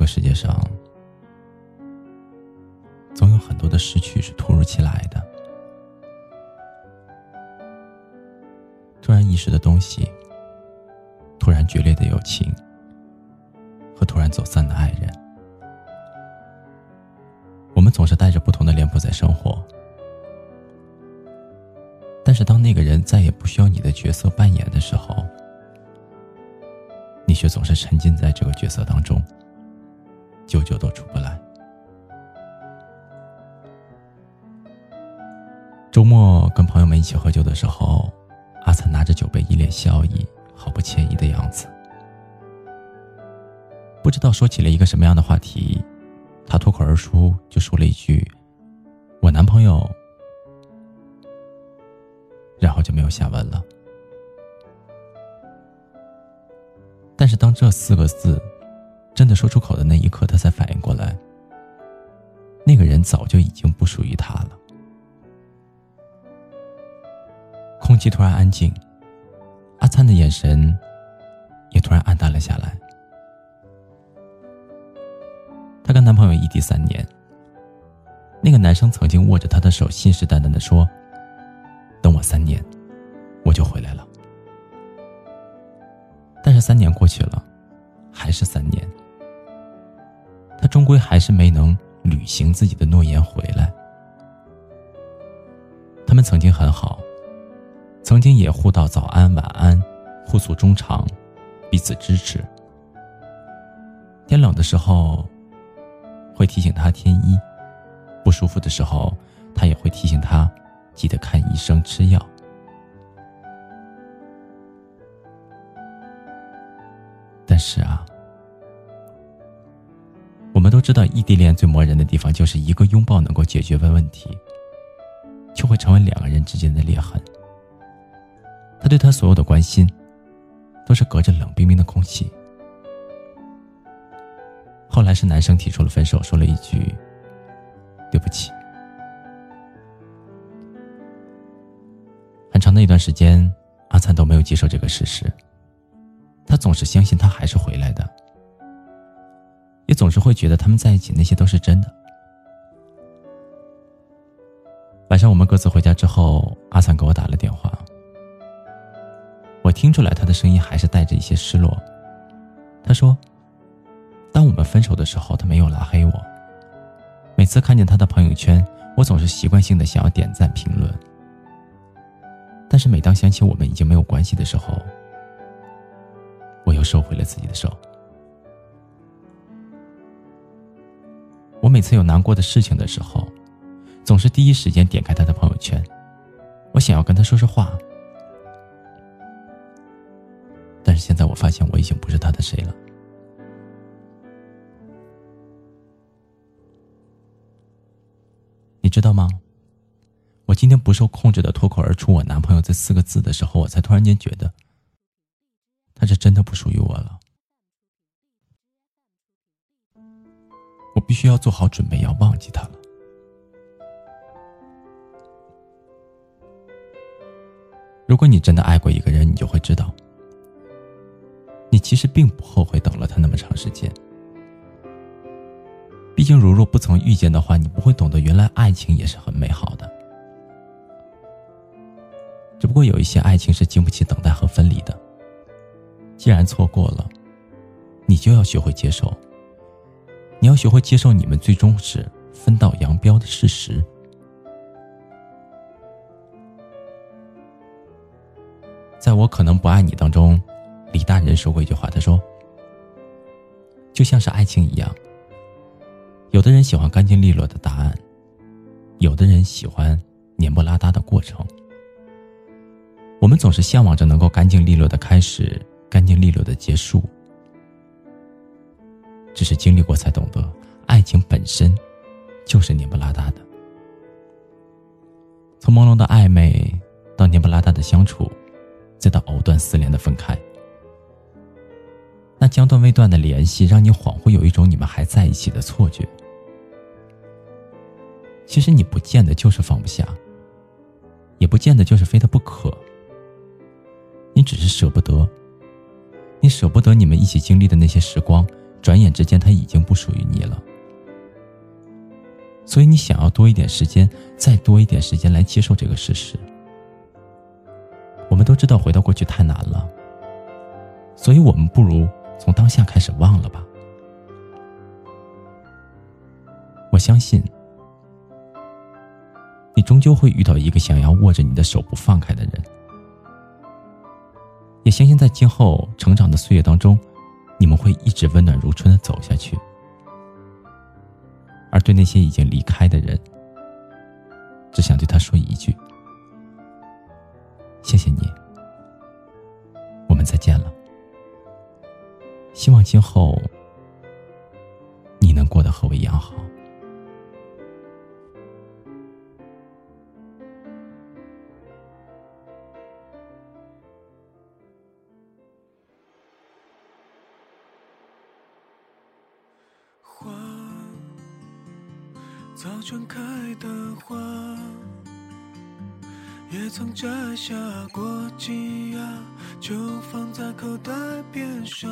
这个世界上，总有很多的失去是突如其来的，突然遗失的东西，突然决裂的友情，和突然走散的爱人。我们总是带着不同的脸谱在生活，但是当那个人再也不需要你的角色扮演的时候，你却总是沉浸在这个角色当中，久久都出不来。周末跟朋友们一起喝酒的时候，阿灿拿着酒杯，一脸笑意，毫不歉意的样子。不知道说起了一个什么样的话题，他脱口而出就说了一句：“我男朋友。”然后就没有下文了。但是当这四个字真的说出口的那一刻，他才反应过来，那个人早就已经不属于他了。空气突然安静，阿灿的眼神也突然暗淡了下来。她跟男朋友异地三年，那个男生曾经握着她的手，信誓旦旦的说：“等我三年，我就回来了。”但是三年过去了，还是三年，他终归还是没能履行自己的诺言回来。他们曾经很好，曾经也互道早安晚安，互诉衷肠，彼此支持。天冷的时候，会提醒他添衣；不舒服的时候，他也会提醒他记得看医生吃药。但是啊，都知道，异地恋最磨人的地方就是一个拥抱能够解决的问题，就会成为两个人之间的裂痕。他对他所有的关心，都是隔着冷冰冰的空气。后来是男生提出了分手，说了一句：“对不起。”很长的一段时间，阿灿都没有接受这个事实。他总是相信他还是回来的，也总是会觉得他们在一起那些都是真的。晚上我们各自回家之后，阿灿给我打了电话，我听出来他的声音还是带着一些失落。他说：“当我们分手的时候，他没有拉黑我。每次看见他的朋友圈，我总是习惯性的想要点赞评论。但是每当想起我们已经没有关系的时候，”我又收回了自己的手。每次有难过的事情的时候，总是第一时间点开他的朋友圈，我想要跟他说说话。但是现在我发现我已经不是他的谁了。你知道吗？我今天不受控制的脱口而出“我男朋友”这四个字的时候，我才突然间觉得。他是真的不属于我了，必须要做好准备，要忘记他了。如果你真的爱过一个人，你就会知道，你其实并不后悔等了他那么长时间。毕竟，如若不曾遇见的话，你不会懂得原来爱情也是很美好的。只不过有一些爱情是经不起等待和分离的。既然错过了，你就要学会接受。你要学会接受你们最终是分道扬镳的事实。在我可能不爱你当中，李大人说过一句话，他说：“就像是爱情一样，有的人喜欢干净利落的答案，有的人喜欢黏不拉搭的过程。我们总是向往着能够干净利落的开始。”干净利落的结束，只是经历过才懂得，爱情本身就是黏不拉搭的。从朦胧的暧昧到黏不拉搭的相处，再到藕断丝连的分开，那将断未断的联系，让你恍惚有一种你们还在一起的错觉。其实你不见得就是放不下，也不见得就是非他不可，你只是舍不得。你舍不得你们一起经历的那些时光，转眼之间他已经不属于你了。所以你想要多一点时间，再多一点时间来接受这个事实。我们都知道回到过去太难了，所以我们不如从当下开始忘了吧。我相信，你终究会遇到一个想要握着你的手不放开的人，也相信在今后成长的岁月当中，你们会一直温暖如春的走下去。而对那些已经离开的人，只想对他说一句：谢谢你，我们再见了。希望今后你能过得和我一样好。早春开的花，也曾摘下过几芽，就放在口袋边上。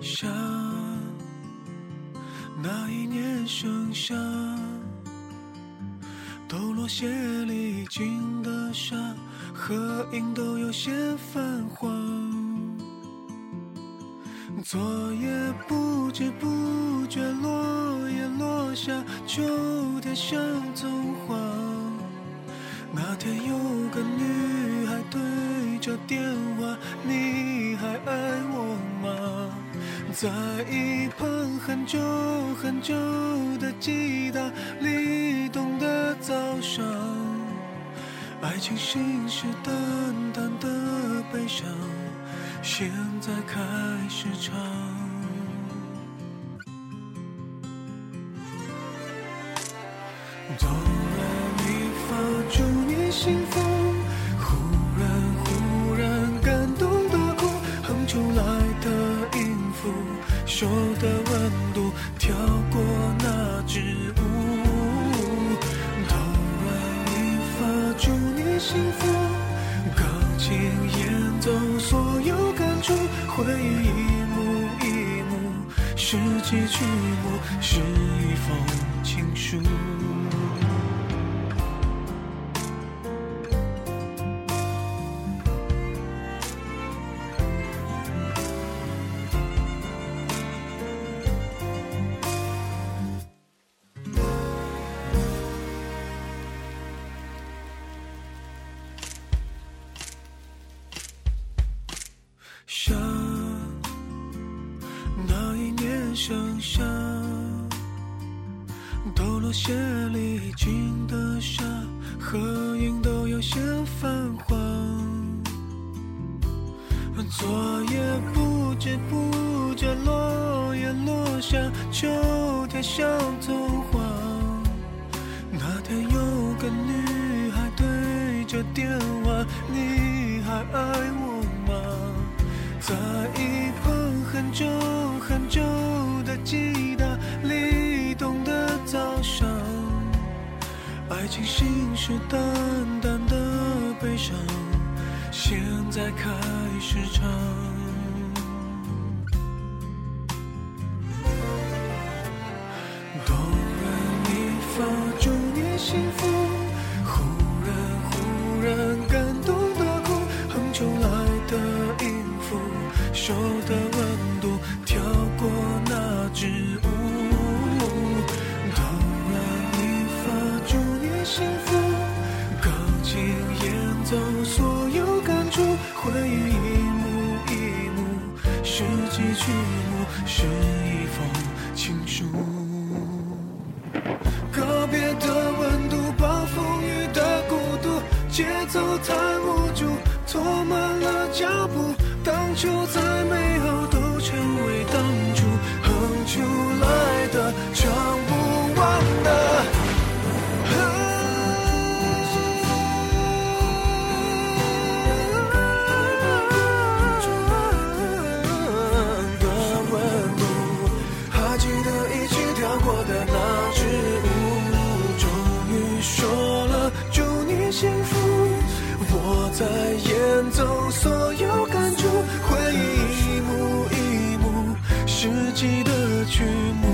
想，那一年盛夏，抖落鞋里进的沙，合影都有些泛黄。昨夜不知不觉，落叶落下，秋天像葱花。那天有个女孩对着电话，你还爱我吗？在一旁很久很久的吉他里懂的早上，爱情信誓旦旦的悲伤。现在开始唱，哆来咪发，祝你幸福。忽然忽然感动的哭，哼出来的音符，手的温度跳过那支拾起曲目，是一封情书。抖落鞋里进的沙，合影都有些泛黄。昨夜不知不觉，落叶落下，秋天像童话。那天有个女孩对着电话，你还爱我吗？在一旁很久很久。吉他爱情信誓旦旦的悲伤，现在开始唱。拾起曲目，是一封情书。告别的温度，暴风雨的孤独，节奏太无助，拖慢了脚步。当初再美好，在演奏所有感触，回忆一幕一幕，世纪的曲目。